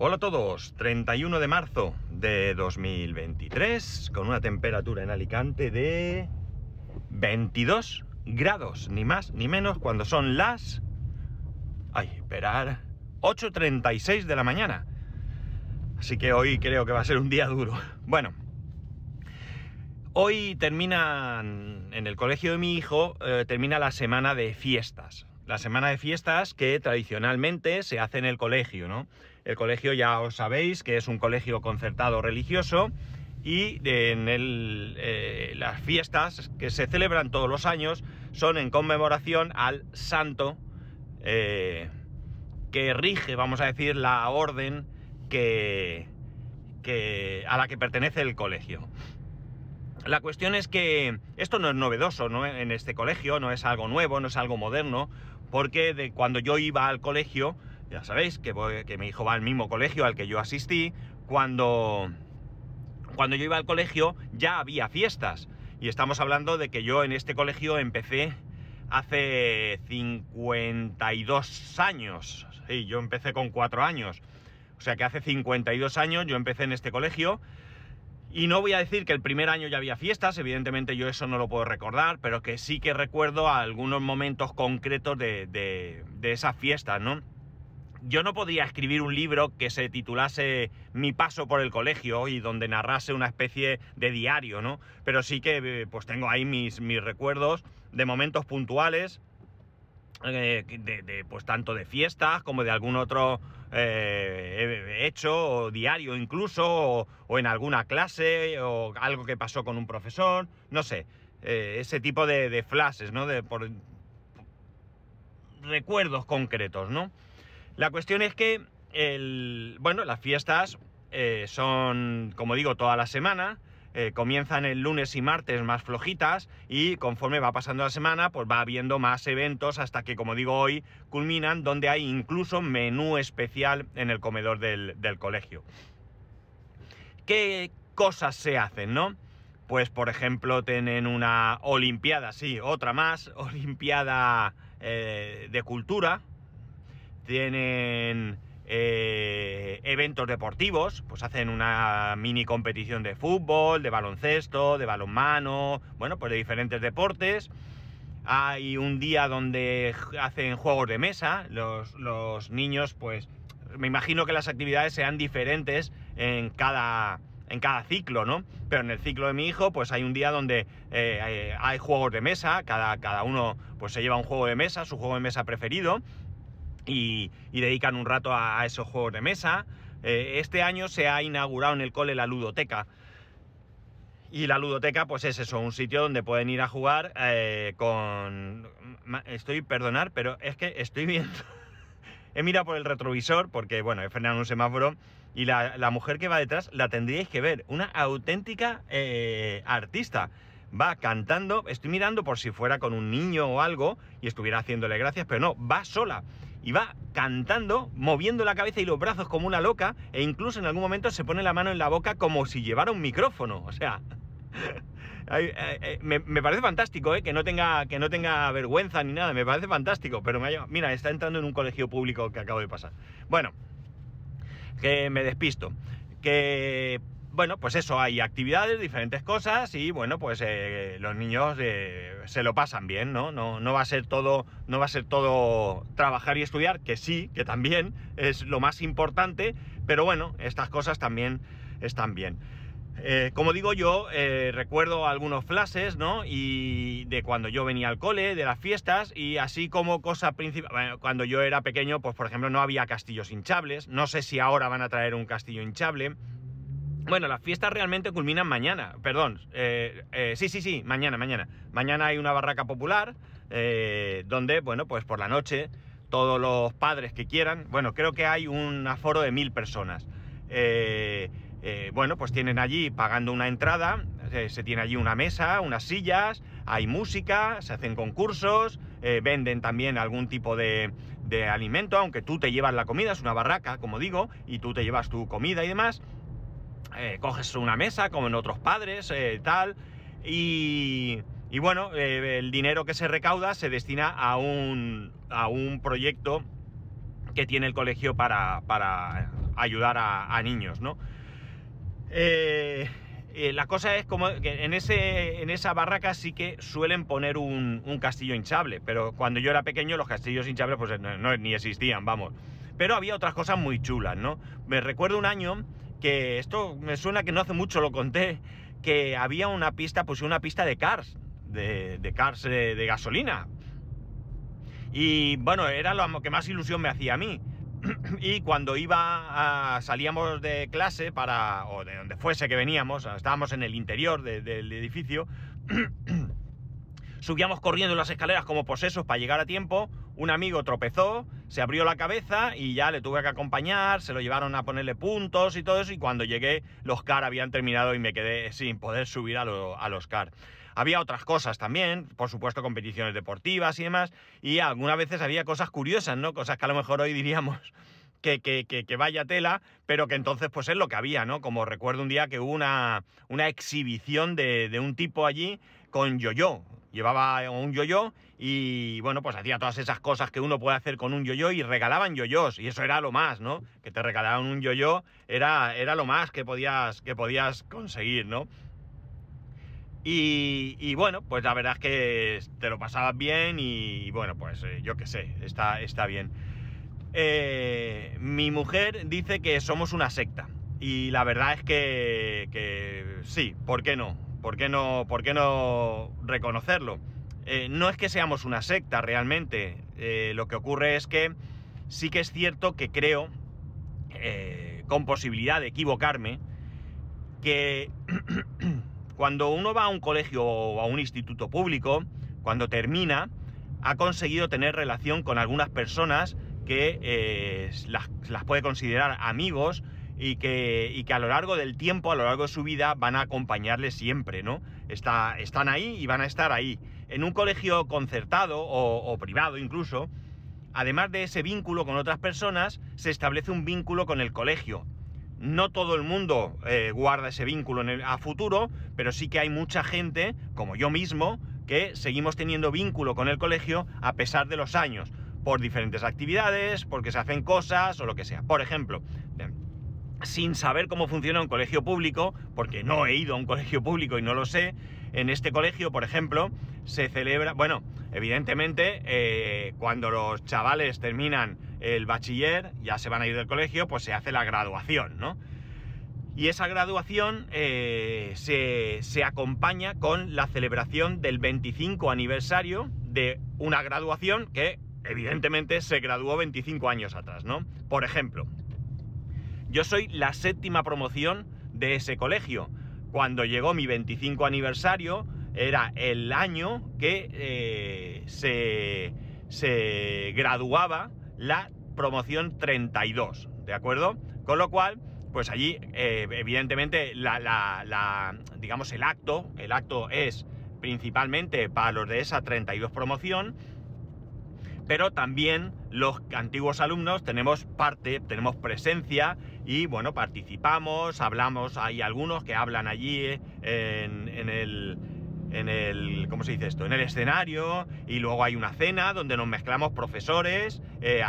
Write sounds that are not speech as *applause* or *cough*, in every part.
Hola a todos, 31 de marzo de 2023, con una temperatura en Alicante de 22 grados, ni más ni menos, cuando son las... Ay, esperar... 8.36 de la mañana. Así que hoy creo que va a ser un día duro. Bueno, hoy termina en el colegio de mi hijo, eh, termina la semana de fiestas. La semana de fiestas que tradicionalmente se hace en el colegio, ¿no? El colegio ya os sabéis que es un colegio concertado religioso y en eh, las fiestas que se celebran todos los años son en conmemoración al santo eh, que rige, vamos a decir, la orden que, a la que pertenece el colegio. La cuestión es que esto no es novedoso ¿no? en este colegio, no es algo nuevo, no es algo moderno, porque de cuando yo iba al colegio ya sabéis que, que mi hijo va al mismo colegio al que yo asistí. Cuando, cuando yo iba al colegio ya había fiestas. Y estamos hablando de que yo en este colegio empecé hace 52 años. Sí, yo empecé con 4 años. O sea que hace 52 años yo empecé en este colegio. Y no voy a decir que el primer año ya había fiestas, evidentemente yo eso no lo puedo recordar, pero que sí que recuerdo algunos momentos concretos de, de, de esas fiestas, ¿no? Yo no podría escribir un libro que se titulase Mi paso por el colegio y donde narrase una especie de diario, ¿no? Pero sí que eh, pues tengo ahí mis, mis recuerdos de momentos puntuales, eh, de, pues tanto de fiestas como de algún otro eh, hecho o diario incluso, o, en alguna clase, o algo que pasó con un profesor, no sé, ese tipo de, de flashes, ¿no? De, por, recuerdos concretos, ¿no? La cuestión es que, el, bueno, las fiestas eh, son, como digo, toda la semana. Eh, comienzan el lunes y martes más flojitas y conforme va pasando la semana pues va habiendo más eventos hasta que como digo hoy culminan donde hay incluso menú especial en el comedor del, colegio. ¿Qué cosas se hacen, no? Pues por ejemplo tienen una olimpiada, sí, otra más, *laughs* olimpiada eh, de cultura, tienen eh, eventos deportivos, pues hacen una mini competición de fútbol, de baloncesto, de balonmano, bueno, pues de diferentes deportes. Hay un día donde hacen juegos de mesa, los, niños, pues me imagino que las actividades sean diferentes en cada, en cada ciclo, ¿no? Pero en el ciclo de mi hijo, pues hay un día donde eh, hay juegos de mesa, cada, cada uno pues se lleva un juego de mesa, su juego de mesa preferido, y, dedican un rato a, esos juegos de mesa. Eh, este año se ha inaugurado en el cole la ludoteca. Y la ludoteca, pues es eso, un sitio donde pueden ir a jugar eh, con... Estoy, perdonar, pero es que estoy viendo... *laughs* he mirado por el retrovisor porque, bueno, he frenado un semáforo y la, mujer que va detrás la tendríais que ver. Una auténtica eh, artista. Va cantando, estoy mirando por si fuera con un niño o algo y estuviera haciéndole gracias, pero no, va sola y va cantando, moviendo la cabeza y los brazos como una loca, e incluso en algún momento se pone la mano en la boca como si llevara un micrófono. O sea, *laughs* eh, me, parece fantástico, ¿eh? que, no tenga, que no tenga vergüenza ni nada, me parece fantástico, pero me mira, está entrando en un colegio público que acabo de pasar. Bueno, que me despisto. Que bueno, pues eso, hay actividades, diferentes cosas y bueno, pues eh, los niños eh, se lo pasan bien, ¿no? ¿no? Va a ser todo, no va a ser todo trabajar y estudiar, que sí, que también es lo más importante, pero bueno, estas cosas también están bien. Eh, como digo yo, recuerdo algunos flashes, ¿no? Y de cuando yo venía al cole, de las fiestas, y así como cosa principal, cuando yo era pequeño, pues por ejemplo no había castillos hinchables, no sé si ahora van a traer un castillo hinchable, bueno, las fiestas realmente culminan mañana, perdón. Eh, eh, sí, sí, sí, mañana, mañana. Mañana hay una barraca popular eh, donde, bueno, pues por la noche todos los padres que quieran, bueno, creo que hay un aforo de mil personas. bueno, pues tienen allí pagando una entrada, se tiene allí una mesa, unas sillas, hay música, se hacen concursos, venden también algún tipo de, de alimento, aunque tú te llevas la comida, es una barraca, como digo, y tú te llevas tu comida y demás. Eh, coges una mesa, como en otros padres, eh, tal, y, bueno, eh, el dinero que se recauda se destina a un, a un proyecto que tiene el colegio para, para ayudar a, niños, ¿no? La cosa es como que en, ese, en esa barraca sí que suelen poner un, castillo hinchable, pero cuando yo era pequeño los castillos hinchables pues no, ni existían, vamos. Pero había otras cosas muy chulas, ¿no? Me recuerdo un año que esto me suena que no hace mucho lo conté, que había una pista, pues una pista de cars, de, cars de, gasolina. Y bueno, era lo que más ilusión me hacía a mí. *clears throat* y cuando iba a, salíamos de clase para, o de donde fuese que veníamos, estábamos en el interior del edificio, *clears throat* subíamos corriendo las escaleras como posesos para llegar a tiempo, un amigo tropezó, se abrió la cabeza y ya le tuve que acompañar, se lo llevaron a ponerle puntos y todo eso, y cuando llegué los CAR habían terminado y me quedé sin poder subir a, los CAR. Había otras cosas también, por supuesto competiciones deportivas y demás, y algunas veces había cosas curiosas, ¿no? Cosas que a lo mejor hoy diríamos *laughs* que, que, que, vaya tela, pero que entonces pues es lo que había, ¿no? Como recuerdo un día que hubo una, una exhibición de, de un tipo allí con yo-yo. Llevaba un yo-yo y bueno, pues hacía todas esas cosas que uno puede hacer con un yo-yo y regalaban yo-yos. Y eso era lo más, ¿no? Que te regalaban un yo-yo era, era lo más que podías, que podías conseguir, ¿no? Y, bueno, pues la verdad es que te lo pasabas bien y, bueno, pues eh, yo qué sé, está, está bien. Eh, mi mujer dice que somos una secta y la verdad es que, sí, ¿por qué no? ¿Por qué no, por qué no reconocerlo? Eh, no es que seamos una secta realmente, lo que ocurre es que sí que es cierto que creo, con posibilidad de equivocarme, que *clears throat* Cuando uno va a un colegio o a un instituto público, cuando termina, ha conseguido tener relación con algunas personas que eh, las, puede considerar amigos y que, que, a lo largo del tiempo, a lo largo de su vida, van a acompañarle siempre, ¿no? Está, están ahí y van a estar ahí. En un colegio concertado o privado incluso, además de ese vínculo con otras personas, se establece un vínculo con el colegio no todo el mundo eh, guarda ese vínculo en el, a futuro, pero sí que hay mucha gente, como yo mismo, que seguimos teniendo vínculo con el colegio a pesar de los años, por diferentes actividades, porque se hacen cosas o lo que sea. Por ejemplo, sin saber cómo funciona un colegio público, porque no he ido a un colegio público y no lo sé, en este colegio, por ejemplo, se celebra, bueno, evidentemente, eh, cuando los chavales terminan el bachiller, ya se van a ir del colegio, pues se hace la graduación, ¿no? Y esa graduación eh, se, se, acompaña con la celebración del 25 aniversario de una graduación que evidentemente se graduó 25 años atrás, ¿no? Por ejemplo, yo soy la séptima promoción de ese colegio. Cuando llegó mi 25 aniversario, era el año que eh, se, se graduaba la promoción 32, ¿de acuerdo? Con lo cual, pues allí, eh, evidentemente, la, digamos, el acto, el acto es principalmente para los de esa 32 promoción, pero también los antiguos alumnos tenemos parte, tenemos presencia y bueno, participamos, hablamos, hay algunos que hablan allí en, en el en el, ¿cómo se dice esto? En el escenario y luego hay una cena donde nos mezclamos profesores, eh,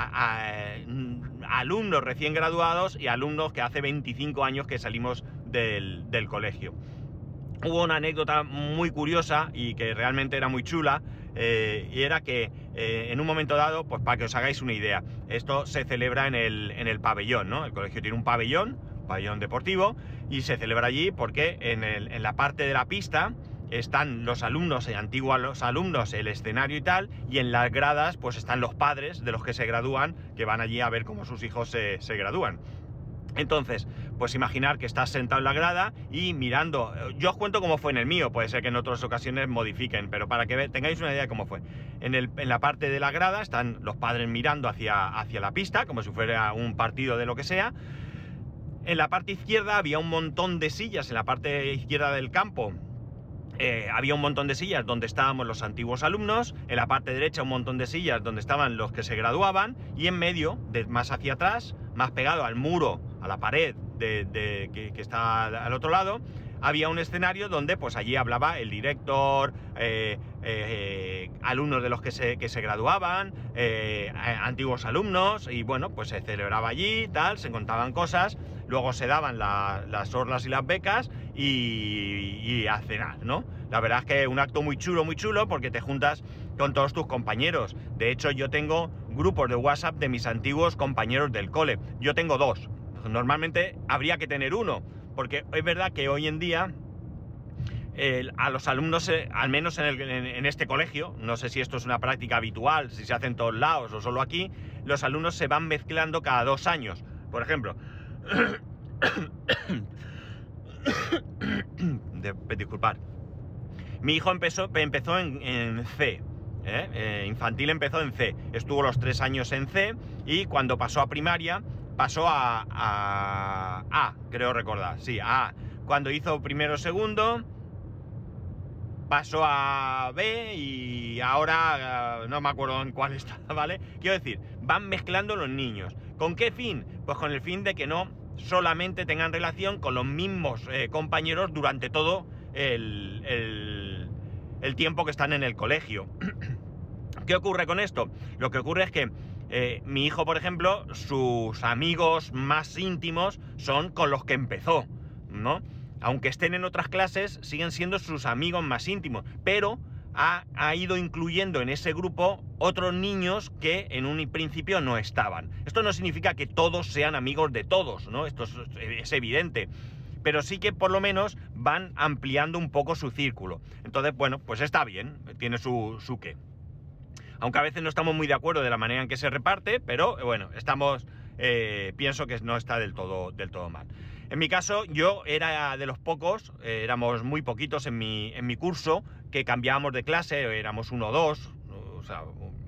alumnos recién graduados y alumnos que hace 25 años que salimos del, colegio. Hubo una anécdota muy curiosa y que realmente era muy chula eh, y era que eh, en un momento dado, pues para que os hagáis una idea, esto se celebra en el, en el pabellón, ¿no? El colegio tiene un pabellón, pabellón deportivo, y se celebra allí porque en, la parte de la pista están los alumnos, antiguos alumnos, el escenario y tal, y en las gradas pues están los padres de los que se gradúan, que van allí a ver cómo sus hijos se, gradúan. Entonces, pues imaginar que estás sentado en la grada y mirando. Yo os cuento cómo fue en el mío, puede ser que en otras ocasiones modifiquen, pero para que tengáis una idea de cómo fue. En, la parte de la grada están los padres mirando hacia, la pista, como si fuera un partido de lo que sea. En la parte izquierda había un montón de sillas en la parte izquierda del campo eh, había un montón de sillas donde estábamos los antiguos alumnos, en la parte derecha un montón de sillas donde estaban los que se graduaban y en medio, más hacia atrás, más pegado al muro, a la pared que, está al otro lado, había un escenario donde pues allí hablaba el director, eh, eh, alumnos de los que se, que se graduaban, eh, antiguos alumnos, y bueno, pues se celebraba allí, tal, se contaban cosas, luego se daban las orlas y las becas y, y a cenar, ¿no? La verdad es que un acto muy chulo, muy chulo, porque te juntas con todos tus compañeros. De hecho, yo tengo grupos de WhatsApp de mis antiguos compañeros del cole. Yo tengo dos. Normalmente habría que tener uno, porque es verdad que hoy en día a los alumnos, eh, al menos en, este colegio, no sé si esto es una práctica habitual, si se hace en todos lados o solo aquí, los alumnos se van mezclando cada dos años. Por ejemplo, *coughs* mi hijo empezó, empezó en, C, ¿eh? Eh, infantil empezó en C, estuvo los tres años en C y cuando pasó a primaria pasó a, a, creo recordar, sí, a Cuando hizo primero segundo, pasó a B y ahora no me acuerdo en cuál *laughs* está, ¿vale? Quiero decir, van mezclando los niños. ¿Con qué fin? Pues con el fin de que no solamente tengan relación con los mismos eh, compañeros durante todo el, el tiempo que están en el colegio. *clears throat* ¿Qué ocurre con esto? Lo que ocurre es que eh, mi hijo, por ejemplo, sus amigos más íntimos son con los que empezó, ¿no? Aunque estén en otras clases, siguen siendo sus amigos más íntimos, pero ha, ido incluyendo en ese grupo otros niños que en un principio no estaban. Esto no significa que todos sean amigos de todos, ¿no? Esto es, evidente. Pero sí que por lo menos van ampliando un poco su círculo. Entonces, bueno, pues está bien, tiene su, su qué aunque a veces no estamos muy de acuerdo de la manera en que se reparte, pero bueno, estamos, eh, pienso que no está del todo, del todo mal. En mi caso, yo era de los pocos, eh, éramos muy poquitos en mi, en mi curso, que cambiábamos de clase, éramos uno o dos, o sea,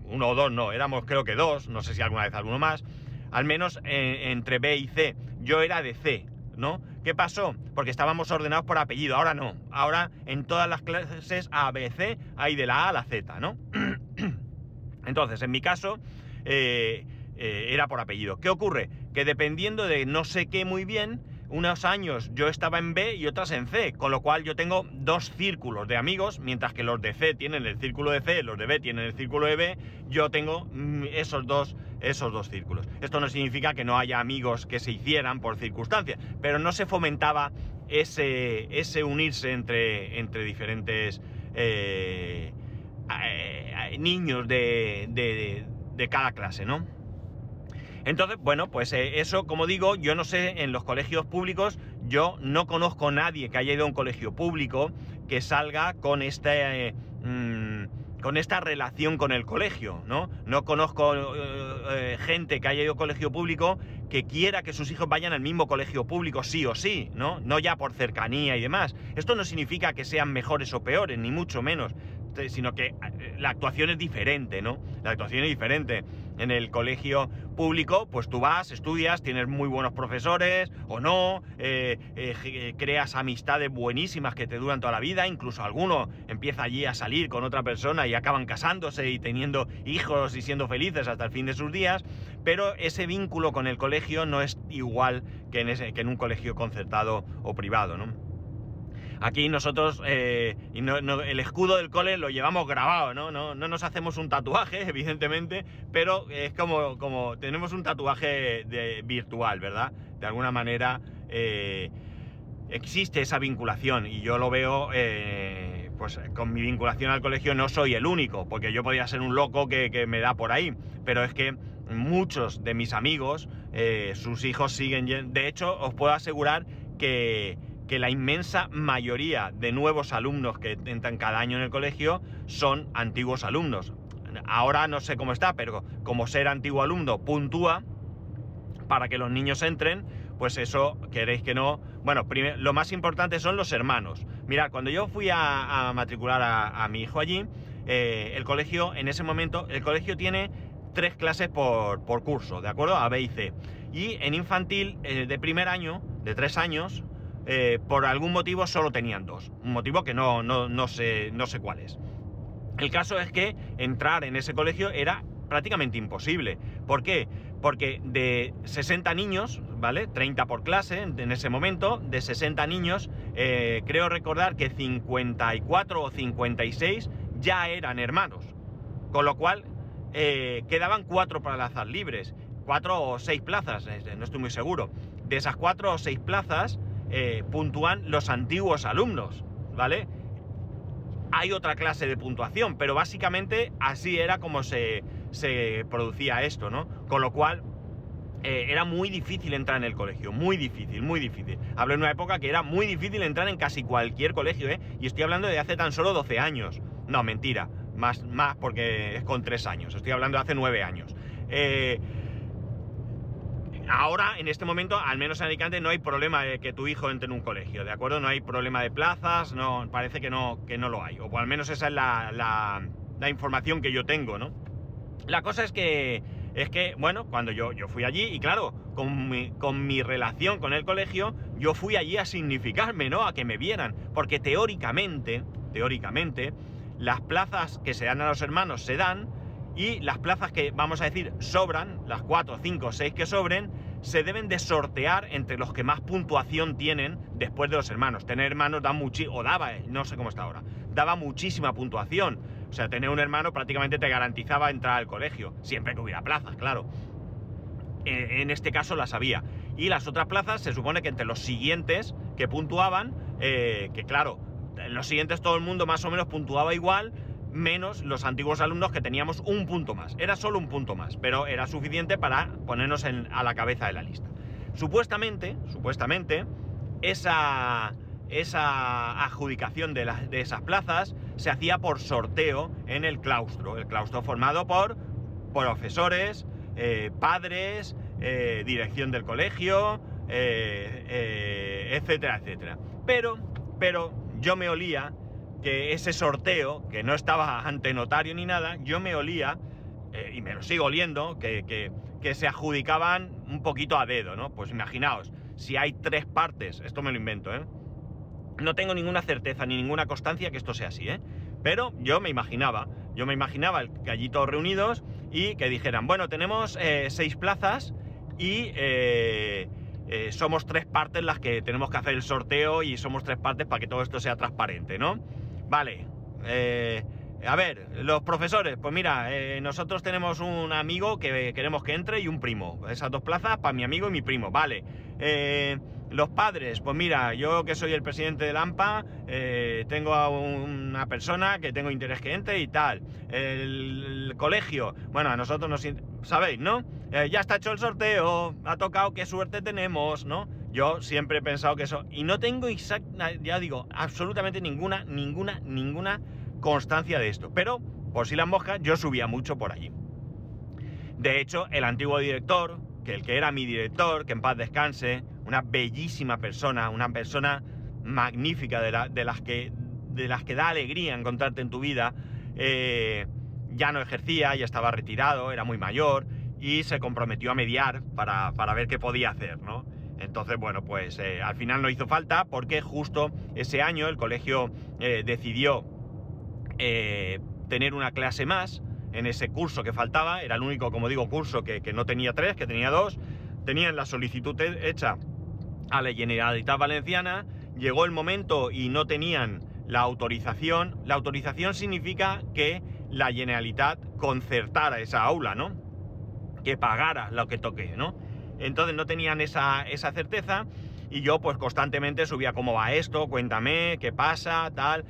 uno o dos no, éramos creo que dos, no sé si alguna vez alguno más, al menos entre B y C. Yo era de C, ¿no? ¿Qué pasó? Porque estábamos ordenados por apellido, ahora no. Ahora en todas las clases A, B, C hay de la A a la Z, ¿no? Entonces, en mi caso, eh, eh, era por apellido. ¿Qué ocurre? Que dependiendo de no sé qué muy bien, unos años yo estaba en B y otras en C, con lo cual yo tengo dos círculos de amigos, mientras que los de C tienen el círculo de C, los de B tienen el círculo de B, yo tengo mm, esos dos, esos dos círculos. Esto no significa que no haya amigos que se hicieran por circunstancias, pero no se fomentaba ese, ese unirse entre, entre diferentes... Eh, niños de, cada clase, ¿no? Entonces, bueno, pues eh, eso, como digo, yo no sé, en los colegios públicos, yo no conozco a nadie que haya ido a un colegio público que salga con este... Mm, con esta relación con el colegio, ¿no? No conozco eh, eh, gente que haya ido a colegio público que quiera que sus hijos vayan al mismo colegio público sí o sí, ¿no? No ya por cercanía y demás. Esto no significa que sean mejores o peores, ni mucho menos. Sino que eh, la actuación es diferente, ¿no? La actuación es diferente. En el colegio público, pues tú vas, estudias, tienes muy buenos profesores o no, eh, eh, creas amistades buenísimas que te duran toda la vida, incluso alguno empieza allí a salir con otra persona y acaban casándose y teniendo hijos y siendo felices hasta el fin de sus días, pero ese vínculo con el colegio no es igual que en, que en un colegio concertado o privado, ¿no? Aquí nosotros, eh, el escudo del cole lo llevamos grabado, ¿no? ¿no? No nos hacemos un tatuaje, *laughs* evidentemente, pero es como, tenemos un tatuaje de, virtual, ¿verdad? De alguna manera eh, existe esa vinculación y yo lo veo, eh, pues con mi vinculación al colegio no soy el único, porque yo podría ser un loco que, que me da por ahí, pero es que muchos de mis amigos, sus hijos siguen... De hecho, os puedo asegurar que que la inmensa mayoría de nuevos alumnos que entran cada año en el colegio son antiguos alumnos. Ahora no sé cómo está, pero como ser antiguo alumno puntúa para que los niños entren, pues eso, queréis que no. Bueno, lo más importante son los hermanos. Mirad, cuando yo fui a, matricular a, mi hijo allí, eh, el colegio, en ese momento, el colegio tiene tres clases por, curso, ¿de acuerdo? A, B y C. Y en infantil, eh, de primer año, de tres años, eh, por algún motivo solo tenían dos. Un motivo que no, no, sé, no sé cuál es. El caso es que entrar en ese colegio era prácticamente imposible. ¿Por qué? Porque de 60 niños, ¿vale? 30 por clase en, ese momento, de 60 niños, eh, creo recordar que 54 o 56 ya eran hermanos. Con lo cual, eh, quedaban cuatro plazas libres, cuatro o seis plazas, no estoy muy seguro. De esas cuatro o seis plazas eh, puntúan los antiguos alumnos, ¿vale? Hay otra clase de puntuación, pero básicamente así era como se, se producía esto, ¿no? Con lo cual, eh, era muy difícil entrar en el colegio, muy difícil, muy difícil. Hablo en una época que era muy difícil entrar en casi cualquier colegio, ¿eh? Y estoy hablando de hace tan solo 12 años. No, mentira, más, más porque es con 3 años, estoy hablando de hace 9 años. Eh, ahora, en este momento, al menos en Alicante, no hay problema de que tu hijo entre en un colegio, ¿de acuerdo? No hay problema de plazas, no, parece que no, que no lo hay, o al menos esa es la, la, información que yo tengo, ¿no? La cosa es que es que, bueno, cuando yo, yo fui allí, y claro, con mi, con mi relación con el colegio, yo fui allí a significarme, ¿no? A que me vieran. Porque teóricamente, teóricamente, las plazas que se dan a los hermanos se dan, y las plazas que, vamos a decir, sobran, las 4, 5, 6 que sobren, se deben de sortear entre los que más puntuación tienen después de los hermanos. Tener hermanos o daba, eh, no sé cómo está ahora, daba muchísima puntuación. O sea, tener un hermano prácticamente te garantizaba entrar al colegio, siempre que hubiera plazas, claro. En este caso las había. Y las otras plazas se supone que entre los siguientes que puntuaban, eh, que claro, en los siguientes todo el mundo más o menos puntuaba igual, menos los antiguos alumnos que teníamos un punto más. Era solo un punto más, pero era suficiente para ponernos a la cabeza de la lista. Supuestamente, supuestamente, esa, esa adjudicación de, de esas plazas se hacía por sorteo en el claustro. El claustro formado por profesores, eh, padres, eh, dirección del colegio, eh, etcétera, etcétera. Pero, pero yo me olía que ese sorteo, que no estaba ante notario ni nada, yo me olía, y me lo sigo oliendo, que, que, que se adjudicaban un poquito a dedo, ¿no? Pues imaginaos, si hay tres partes, esto me lo invento, ¿eh? No tengo ninguna certeza ni ninguna constancia que esto sea así, ¿eh? Pero yo me imaginaba, yo me imaginaba que allí todos reunidos y que dijeran, bueno, tenemos eh, seis plazas y eh, eh, somos tres partes las que tenemos que hacer el sorteo y somos tres partes para que todo esto sea transparente, ¿no? Vale. a ver, los profesores, pues mira, nosotros tenemos un amigo que queremos que entre y un primo. Esas dos plazas para mi amigo y mi primo, vale. Los padres, pues mira, yo que soy el presidente del AMPA, eh, tengo a una persona que tengo interés que entre y tal. El, colegio, bueno, a nosotros nos... ¿Sabéis, no? Eh, ya está hecho el sorteo, ha tocado, qué suerte tenemos, ¿no? Yo siempre he pensado que eso... Y no tengo exacta, ya digo, absolutamente ninguna, ninguna, ninguna constancia de esto. Pero, por si las moscas, yo subía mucho por allí. De hecho, el antiguo director, que el que era mi director, que en paz descanse, una bellísima persona, una persona magnífica de, las, que, de las que da alegría encontrarte en tu vida, eh, ya no ejercía, ya estaba retirado, era muy mayor y se comprometió a mediar para, ver qué podía hacer, ¿no? Entonces, bueno, pues eh, al final no hizo falta porque justo ese año el colegio eh, decidió tener una clase más en ese curso que faltaba, era el único, como digo, curso que, que no tenía tres, que tenía dos, tenían la solicitud hecha a la Generalitat Valenciana, llegó el momento y no tenían la autorización. La autorización significa que la Generalitat concertara esa aula, ¿no? Que pagara lo que toque, ¿no? Entonces no tenían esa, esa certeza y yo pues constantemente subía cómo va esto, cuéntame, qué pasa, tal.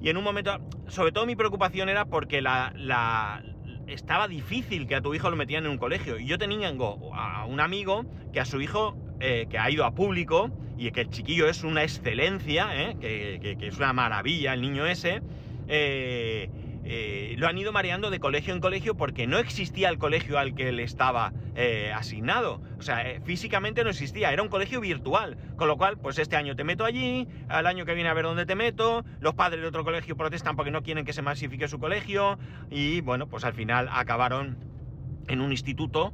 Y en un momento, sobre todo mi preocupación era porque la, estaba difícil que a tu hijo lo metían en un colegio. Y yo tenía a un amigo que a su hijo eh, que ha ido a público y que el chiquillo es una excelencia, ¿eh? que, es una maravilla el niño ese, eh, lo han ido mareando de colegio en colegio porque no existía el colegio al que él estaba asignado. O sea, físicamente no existía, era un colegio virtual. Con lo cual, pues este año te meto allí, al año que viene a ver dónde te meto, los padres de otro colegio protestan porque no quieren que se masifique su colegio y bueno, pues al final acabaron en un instituto,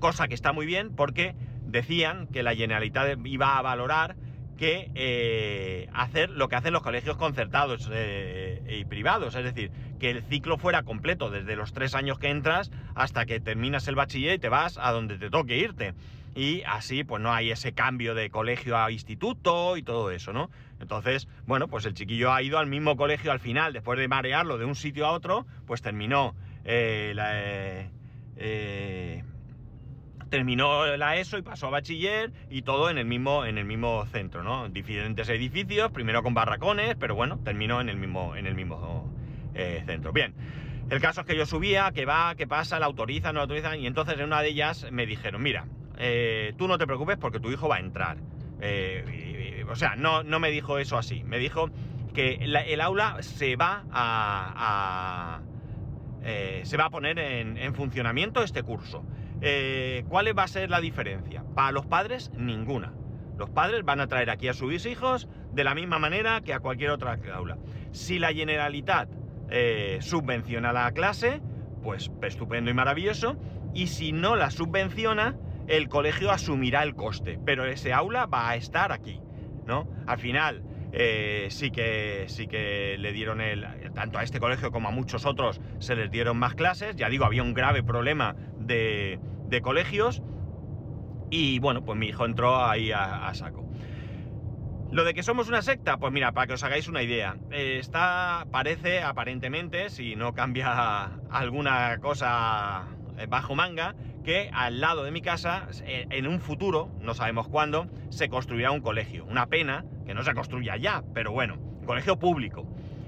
cosa que está muy bien porque decían que la Generalitat iba a valorar que eh, hacer lo que hacen los colegios concertados eh, y privados, es decir, que el ciclo fuera completo, desde los tres años que entras hasta que terminas el bachiller y te vas a donde te toque irte. y así pues no hay ese cambio de colegio a instituto y todo eso, ¿no? Entonces, bueno, pues el chiquillo ha ido al mismo colegio al final, después de marearlo de un sitio a otro, pues terminó eh, la, terminó la ESO y pasó a bachiller y todo en el mismo, en el mismo centro, ¿no? Diferentes edificios, primero con barracones, pero bueno, terminó en el mismo, en el mismo centro. Bien. El caso es que yo subía, que va, que pasa, la autorizan, no la autorizan, y entonces en una de ellas me dijeron, mira, tú no te preocupes porque tu hijo va a entrar. o sea, no, no me dijo eso así, me dijo que el aula se va a eh, se va a poner en, funcionamiento este curso. Eh, ¿Cuál va a ser la diferencia? Para los padres, ninguna. Los padres van a traer aquí a sus hijos de la misma manera que a cualquier otra aula. Si la Generalitat eh, subvenciona la clase, pues estupendo y maravilloso. Y si no la subvenciona, el colegio asumirá el coste. Pero ese aula va a estar aquí, ¿no? Al final, eh, sí, que, sí que le dieron el, tanto a este colegio como a muchos otros, se les dieron más clases. Ya digo, había un grave problema de, colegios. Y bueno, pues mi hijo entró ahí a, saco. Lo de que somos una secta, pues mira, para que os hagáis una idea, eh, está, parece aparentemente, si no cambia *laughs* alguna cosa eh, bajo manga, que al lado de mi casa, en un futuro, no sabemos cuándo, se construirá un colegio. Una pena que no se construya ya, pero bueno, colegio público.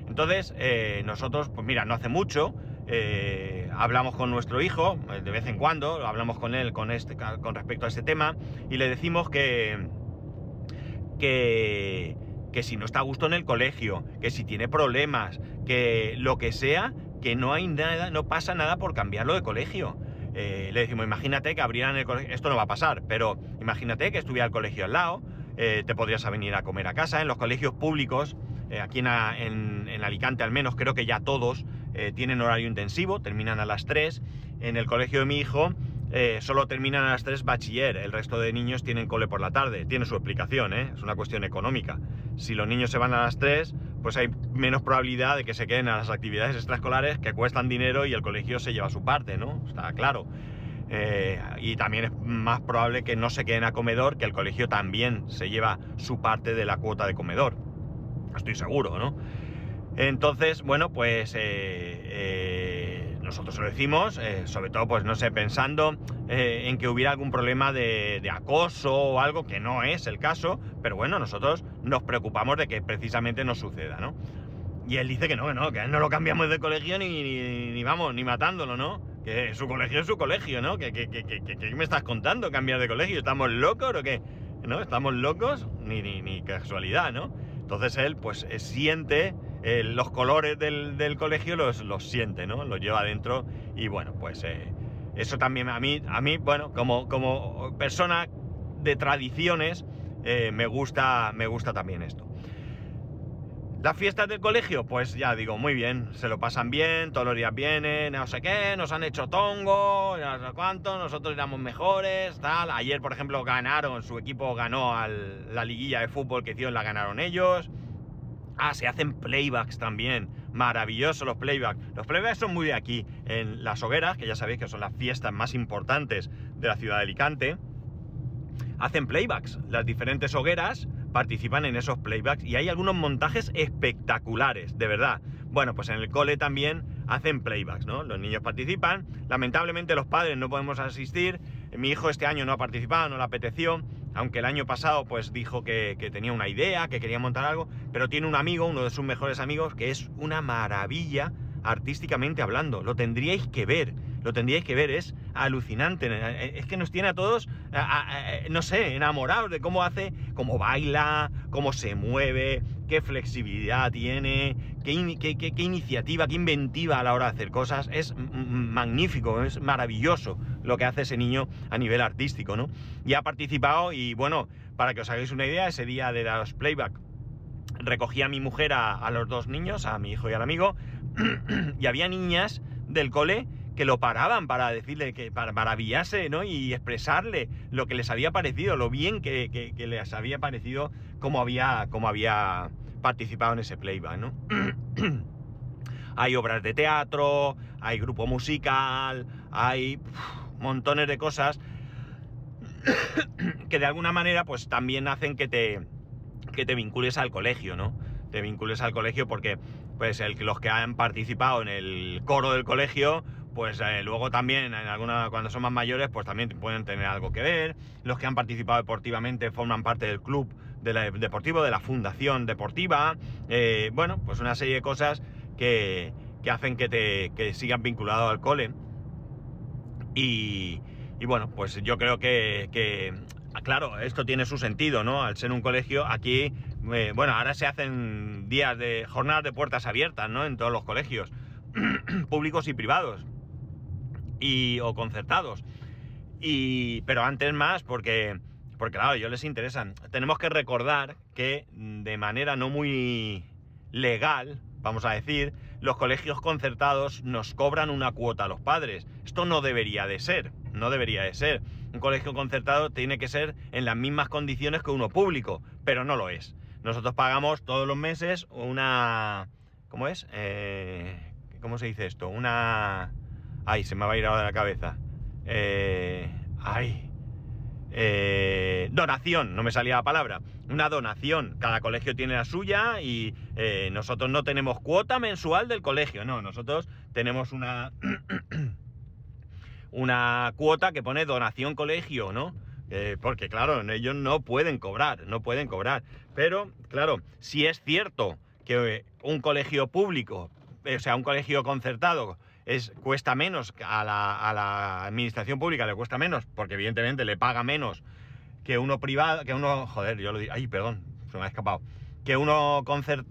Entonces, eh, nosotros, pues mira, no hace mucho, eh, hablamos con nuestro hijo, eh, de vez en cuando, hablamos con él con, este, con respecto a este tema, y le decimos que, que, que si no está a gusto en el colegio, que si tiene problemas, que lo que sea, que no hay nada, no pasa nada por cambiarlo de colegio. le decimos, imagínate que abrieran el colegio, esto no va a pasar, pero imagínate que estuviera el colegio al lado, eh, te podrías venir a comer a casa. En los colegios públicos, eh, aquí en, Alicante al menos, creo que ya todos eh, tienen horario intensivo, terminan a las 3. En el colegio de mi hijo solo terminan a las 3 bachiller, el resto de niños tienen cole por la tarde. Tiene su explicación, es una cuestión económica. Si los niños se van a las 3, pues hay menos probabilidad de que se queden a las actividades extraescolares que cuestan dinero y el colegio se lleva su parte, ¿no? Está claro. Eh, y también es más probable que no se queden a comedor, que el colegio también se lleva su parte de la cuota de comedor. Estoy seguro, ¿no? Entonces, bueno, pues eh, eh, nosotros lo decimos, sobre todo, pues no sé, pensando en que hubiera algún problema de, acoso o algo, que no es el caso, pero bueno, nosotros nos preocupamos de que precisamente no suceda, ¿no? Y él dice que no, que no, que no lo cambiamos de colegio ni, ni, vamos, ni matándolo, ¿no? Que su colegio es su colegio, ¿no? ¿Qué, qué, me estás contando? ¿Cambiar de colegio? ¿Estamos locos o qué? ¿No? ¿Estamos locos? Ni, ni, ni casualidad, ¿no? Entonces él, pues, eh, siente eh, los colores del, colegio, los, los, siente, ¿no? Los lleva adentro y, bueno, pues eh, eso también a mí, a mí bueno, como, como persona de tradiciones, me, gusta, me gusta también esto. Las fiestas del colegio, pues ya digo, muy bien, se lo pasan bien, todos los días vienen, no sé qué, nos han hecho tongo, no sé cuánto, nosotros éramos mejores, tal. Ayer, por ejemplo, ganaron, su equipo ganó la liguilla de fútbol que hicieron, la ganaron ellos. Ah, se hacen playbacks también, maravilloso los playbacks. Los playbacks son muy de aquí, en las hogueras, que ya sabéis que son las fiestas más importantes de la ciudad de Alicante. Hacen playbacks, las diferentes hogueras participan en esos playbacks y hay algunos montajes espectaculares, de verdad. Bueno, pues en el cole también hacen playbacks, ¿no? Los niños participan, lamentablemente los padres no podemos asistir, mi hijo este año no ha participado, no le apeteció, aunque el año pasado pues dijo que, tenía una idea, que quería montar algo, pero tiene un amigo, uno de sus mejores amigos, que es una maravilla artísticamente hablando, lo tendríais que ver lo tendríais que ver, es alucinante. Eh, es que nos tiene a todos, no sé, enamorados de cómo hace, cómo baila, cómo se mueve, qué flexibilidad tiene, qué, qué, iniciativa, qué inventiva a la hora de hacer cosas. Es magnífico, es maravilloso lo que hace ese niño a nivel artístico, ¿no? Y ha participado y bueno, para que os hagáis una idea, ese día de los playback recogí a mi mujer a los dos niños, a mi hijo y al amigo, *clears throat* y había niñas del cole que lo paraban para decirle que para maravillarse ¿no? y expresarle lo que les había parecido, lo bien que, les había parecido cómo había, cómo había participado en ese playback. *clears throat* hay obras de teatro, hay grupo musical, hay montones de cosas. *coughs* que de alguna manera pues también hacen que te, que te vincules al colegio, ¿no? Te vincules al colegio porque pues los que han participado en el coro del colegio, pues eh, luego también en alguna, cuando son más mayores, pues también pueden tener algo que ver. Los que han participado deportivamente forman parte del club deportivo, de la fundación deportiva. Eh, bueno, pues una serie de cosas que, que hacen que te que sigan vinculado al cole. Y, y bueno, pues yo creo que, que, claro, esto tiene su sentido, ¿no? Al ser un colegio, aquí, eh, bueno, ahora se hacen días de jornadas de puertas abiertas, ¿no? En todos los colegios, *clears throat* públicos y privados, y, o concertados. Y, pero antes más, porque, porque claro, ellos les interesan. Tenemos que recordar que de manera no muy legal, vamos a decir, los colegios concertados nos cobran una cuota a los padres. Esto no debería de ser no debería de ser. Un colegio concertado tiene que ser en las mismas condiciones que uno público, pero no lo es. Nosotros pagamos todos los meses una... ¿Cómo es? Eh, ¿Cómo se dice esto? Una... Ay, se me va a ir ahora de la cabeza. Eh, ay. Eh, donación, no me salía la palabra. Una donación. Cada colegio tiene la suya y nosotros no tenemos cuota mensual del colegio. No, nosotros tenemos una... *coughs* una cuota que pone donación colegio, ¿no? Eh, porque claro, ellos no pueden cobrar, no pueden cobrar. Pero claro, si es cierto que eh, un colegio público, o sea, un colegio concertado, es, cuesta menos a la, a la administración pública, le cuesta menos, porque evidentemente le paga menos que uno privado, que uno, joder, yo lo digo, ay, perdón, se me ha escapado, que uno,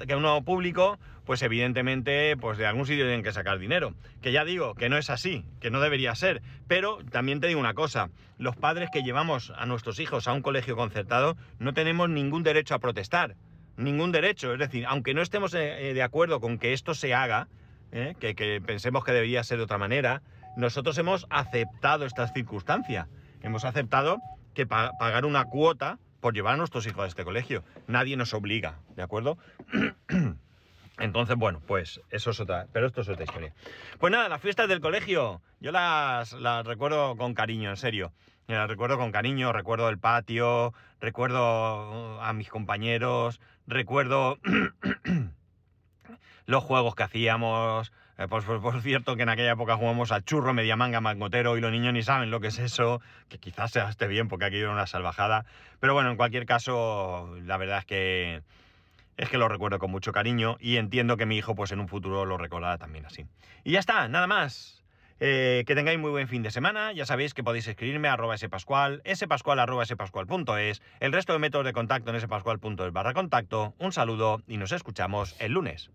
que uno público, pues evidentemente, pues de algún sitio tienen que sacar dinero. Que ya digo, que no es así, que no debería ser. Pero también te digo una cosa, los padres que llevamos a nuestros hijos a un colegio concertado no tenemos ningún derecho a protestar. Ningún derecho. Es decir, aunque no estemos eh, eh, de acuerdo con que esto se haga, eh, que, pensemos que debería ser de otra manera, nosotros hemos aceptado estas circunstancias. Hemos aceptado que pagar una cuota por llevar a nuestros hijos a este colegio. Nadie nos obliga, ¿de acuerdo? *clears throat* Entonces, bueno, pues eso es otra, pero esto es otra historia. Pues nada, las fiestas del colegio, yo las, las recuerdo con cariño, en serio. Las recuerdo con cariño, recuerdo el patio, recuerdo uh, a mis compañeros, recuerdo *clears throat* los juegos que hacíamos, eh, por, cierto, que en aquella época jugamos al churro, media manga, mangotero y los niños ni saben lo que es eso, que quizás sea esté bien porque aquí era una salvajada. Pero bueno, en cualquier caso, la verdad es que es que lo recuerdo con mucho cariño y entiendo que mi hijo pues en un futuro lo recordará también así. Y ya está, nada más. Eh, que tengáis muy buen fin de semana. Ya sabéis que podéis escribirme a arroba spascual, spascual el resto de métodos de contacto en spascual.es barra contacto. Un saludo y nos escuchamos el lunes.